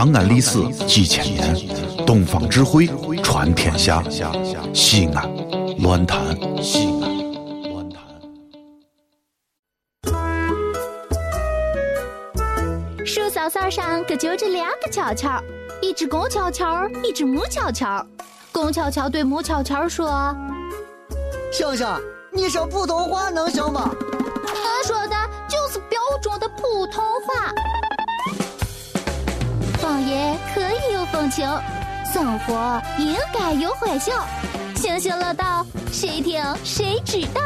长安历史几千年，东方智慧传天下。西安，乱谈西安，乱谈。树梢梢上可揪着两个悄悄，一只公悄悄，一只母悄悄。公悄悄对母悄悄说：“星星，你说普通话能行吗？”他说的就是标准的普通话。老爷可以有风情，生活应该有欢笑。行行乐道，谁听谁知道。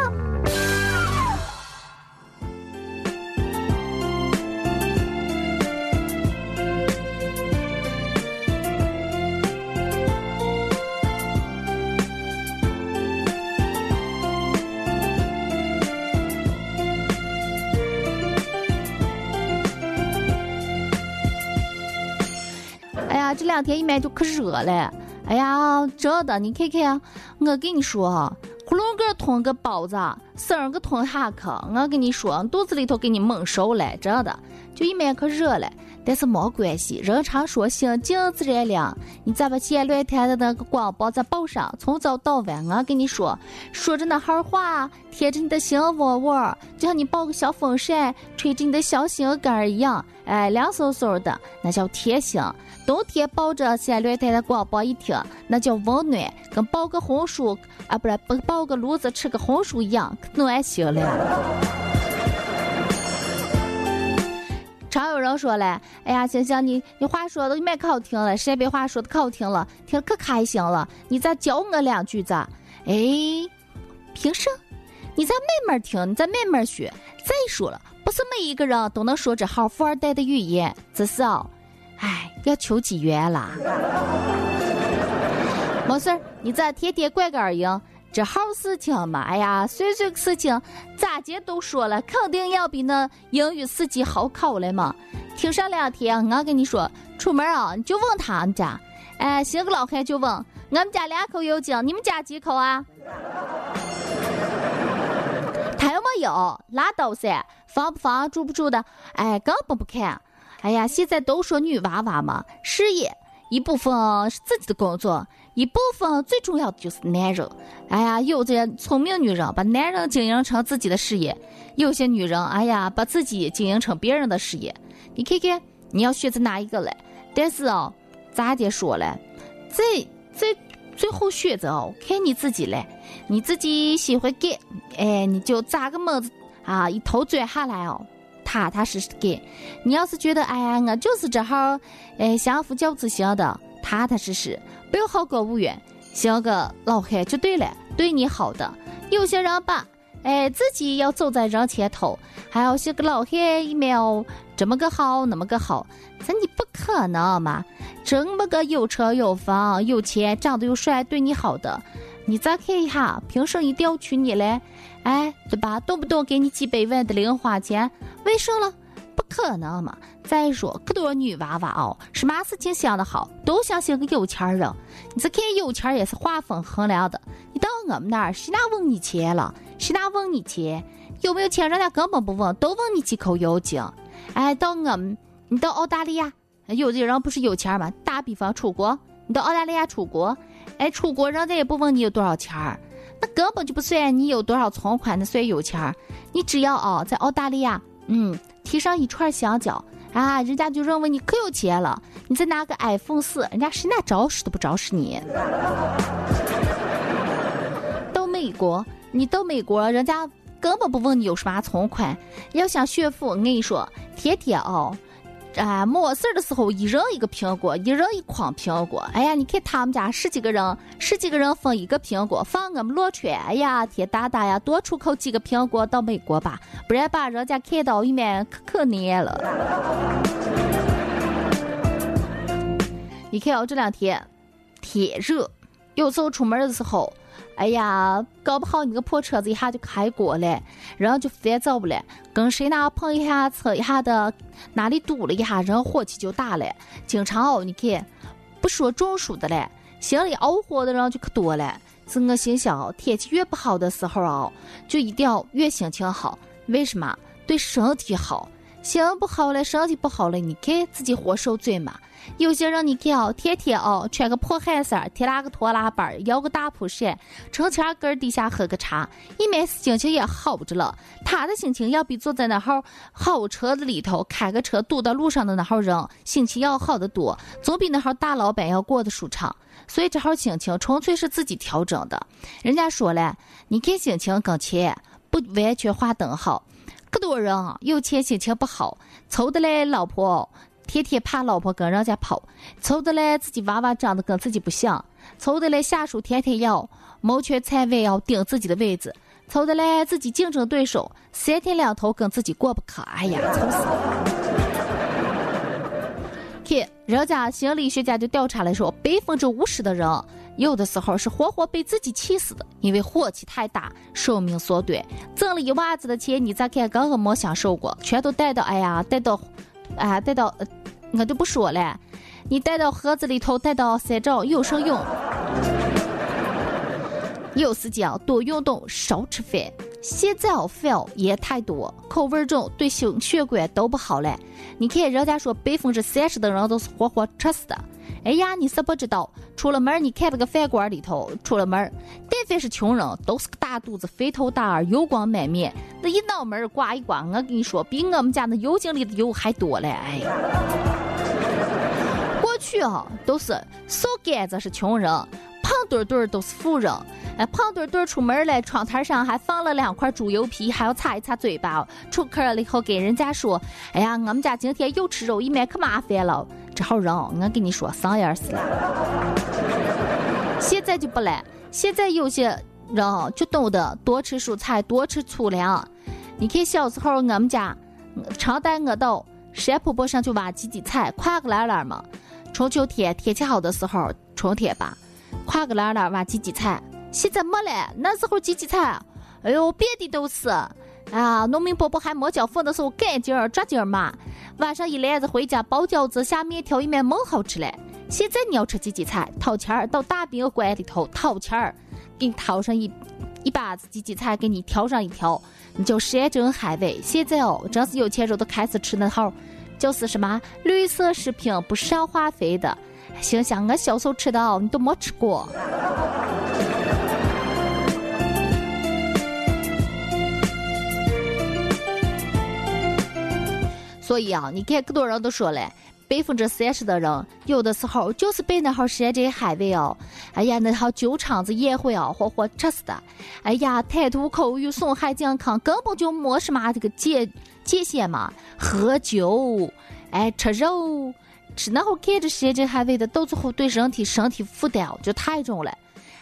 这两天一买就可热了。哎呀，真的，你看看，我跟你说，囫囵个吞个包子，生个吞下去，我跟你说，肚子里头给你猛受了，真的，就一买可热了。但是没关系，人常说心静自然凉。你再把前两天的那个广播再报上，从早到晚，我跟你说，说着那哈话，贴着你的心窝窝，就像你抱个小风扇，吹着你的小心肝儿一样，哎，凉飕飕的，那叫贴心。冬天抱着前两天的广播一听，那叫温暖，跟抱个红薯啊，不是不抱个炉子吃个红薯一样，可暖心了。常有人说嘞，哎呀，星星，你你话说的蛮可好听了，陕北话说的可好听了，听可开心了。你再教我两句子？哎，凭什？你再慢慢听，你再慢慢学。再说了，不是每一个人都能说这号富二代的语言，只是哦，哎，要求机缘啦。没事儿，你再天天拐个耳音。这好事情嘛，哎呀，碎碎个事情，咋姐都说了，肯定要比那英语四级好考了嘛。听上两天，我跟你说，出门啊，你就问他们家，哎，新个老汉就问，我们家两口有井，你们家几口啊？有，拉倒噻，房不房，住不住的，哎，根本不看。哎呀，现在都说女娃娃嘛，事业一部分是自己的工作。一部分最重要的就是男人，哎呀，有些聪明女人把男人经营成自己的事业，有些女人，哎呀，把自己经营成别人的事业。你看看，你要选择哪一个嘞？但是哦，咋的说嘞？最最最后选择哦，看你自己嘞。你自己喜欢干，哎，你就扎个猛子啊，一头钻下来哦，踏踏实实干。你要是觉得，哎呀，我就是这号，哎，相夫教子型的，踏踏实实。不要好高骛远，像个老汉就对了，对你好的。有些人吧，哎，自己要走在人前头，还要像个老汉一面这么个好，那么个好，这你不可能嘛？这么个有车有房有钱，长得又帅，对你好的，你再看一下，凭什么一定要娶你嘞？哎，对吧？动不动给你几百万的零花钱，为什么？不可能嘛！再说，可多女娃娃哦，什么事情想得好，都想寻个有钱人。你再看有钱也是画风衡量的。你到我们那儿，谁哪问你钱了？谁哪问你钱？有没有钱，人家根本不问，都问你几口油井。哎，到我们，你到澳大利亚，有的人不是有钱吗？打比方出国，你到澳大利亚出国，哎，出国人家也不问你有多少钱儿，那根本就不算你有多少存款，那算有钱儿。你只要哦，在澳大利亚，嗯。提上一串香蕉啊，人家就认为你可有钱了。你再拿个 iPhone 四，人家谁拿招式都不招式你。到美国，你到美国，人家根本不问你有什么存款。要想炫富，我跟你说，天天哦。啊，没事的时候，一人一个苹果，一人一筐苹果。哎呀，你看他们家十几个人，十几个人分一个苹果，放我们洛川。哎呀，天大大呀，多出口几个苹果到美国吧，不然把人家看到一面可可怜了。你看哦，这两天天热，有时候出门的时候。哎呀，搞不好你个破车子一下就开锅了，人就烦躁不了。跟谁那碰一下车一下的，哪里堵了一下，人火气就大了。经常哦，你看，不说中暑的嘞，心里熬火的人就可多了。是我心想，天气越不好的时候哦，就一定要越心情好。为什么？对身体好。心不好了，身体不好了，你看自己活受罪嘛。有些人你看哦，天天哦穿个破汗衫，提拉个拖拉板，摇个大蒲扇，城墙根底下喝个茶，一面心情也好着了。他的心情要比坐在那号好车子里头开个车堵到路上的那号人心情要好得多，总比那号大老板要过得舒畅。所以这号心情纯粹是自己调整的。人家说了，你看心情跟钱不完全划等号。多人有钱心情不好，愁的嘞老婆。天天怕老婆跟人家跑，愁的嘞自己娃娃长得跟自己不像，愁的嘞下属天天要谋权篡位要顶自己的位子，愁的嘞自己竞争对手三天两头跟自己过不去，哎呀，愁死了！人家心理学家就调查来说，百分之五十的人有的时候是活活被自己气死的，因为火气太大，寿命缩短。挣了一万子的钱，你再看根本没享受过，全都带到哎呀，带到。啊，带到，我就不说了。你带到盒子里头，带到山上有什么用？有时间多运动，少吃饭。现在哦，饭也太多，口味重，对心血管都不好嘞。你看人家说百分之三十的人都是活活吃死的。哎呀，你是不知道，出了门你看那个饭馆里头，出了门，但凡是穷人，都是个大肚子、肥头大耳、油光满面，那一脑门刮一刮，我跟你说，比我们家那油井里的油还多嘞！哎，过去啊，都是瘦杆子是穷人，胖墩墩都是富人。哎，胖墩墩出门了，窗台上还放了两块猪油皮，还要擦一擦嘴巴。出客了以后，给人家说：“哎呀，我们家今天又吃肉，一面可麻烦了。”这号人，我跟你说，上眼死了。现在就不来，现在有些人就懂得多吃蔬菜，多吃粗粮。你看小时候我们家常带我到山坡坡上去挖荠荠菜，跨个栏栏嘛。中秋天天气好的时候，春天吧，跨个栏栏挖荠荠菜。现在没了，那时候荠荠菜，哎呦，遍地都是。啊，农民伯伯还没交付的时候，赶紧儿抓紧儿嘛。晚上一篮子回家包饺子、下面条，一面猛好吃嘞。现在你要吃荠荠菜，掏钱儿到大宾馆里头掏钱儿，给你掏上一一把子荠荠菜，给你挑上一条，你就山珍海味。现在哦，真是有钱人都开始吃那号，就是什么绿色食品不上化肥的。心想我小时候吃的，你都没吃过。所以啊，你看，可多人都说了，百分之三十的人有的时候就是被那号山珍海味哦，哎呀，那号酒厂子宴会哦，活活吃死的。哎呀，贪图口欲，损害健康，根本就没什么这个界界限嘛。喝酒，哎，吃肉，吃那会看着时间还味的，到最后对身体身体负担哦就太重了。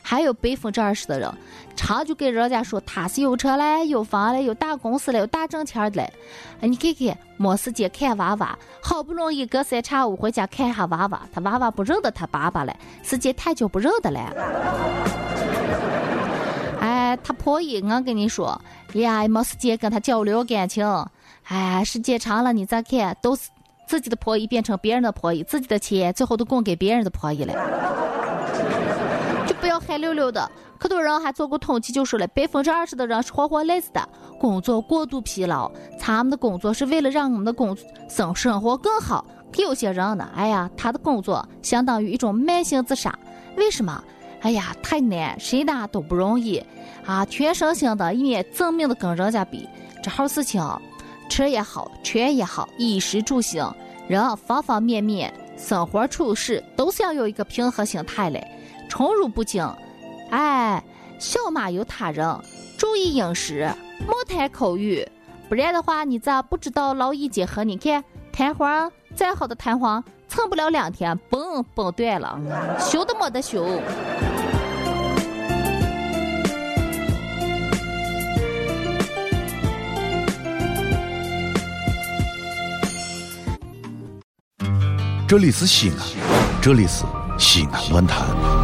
还有百分之二十的人，常就跟人家说他是有车嘞、有房嘞、有大公司嘞、有大挣钱的嘞。哎，你看看，没时间看娃娃，好不容易隔三差五回家看下娃娃，他娃娃不认得他爸爸了，时间太久不认得了。哎，他婆姨，我跟你说，哎呀，没时间跟他交流感情。哎，时间长了，你再看，都是自己的婆姨变成别人的婆姨，自己的钱最后都供给别人的婆姨了。就不要黑溜溜的，可多人还做过统计，就说了百分之二十的人是活活累死的，工作过度疲劳，他们的工作是为了让我们的工生生活更好。可有些人呢，哎呀，他的工作相当于一种慢性自杀。为什么？哎呀，太难，谁拿都不容易啊！全身心的，一面正面的跟人家比，这好事情，吃也好，穿也好，衣食住行，人方方面面，生活处事都是要有一个平和心态嘞。宠辱不惊，哎，小马有他人，注意饮食，莫谈口欲，不然的话，你咋不知道劳逸结合？你看弹簧再好的弹簧，撑不了两天，嘣崩断了，修都没得修。这里是西安，这里是西安论坛。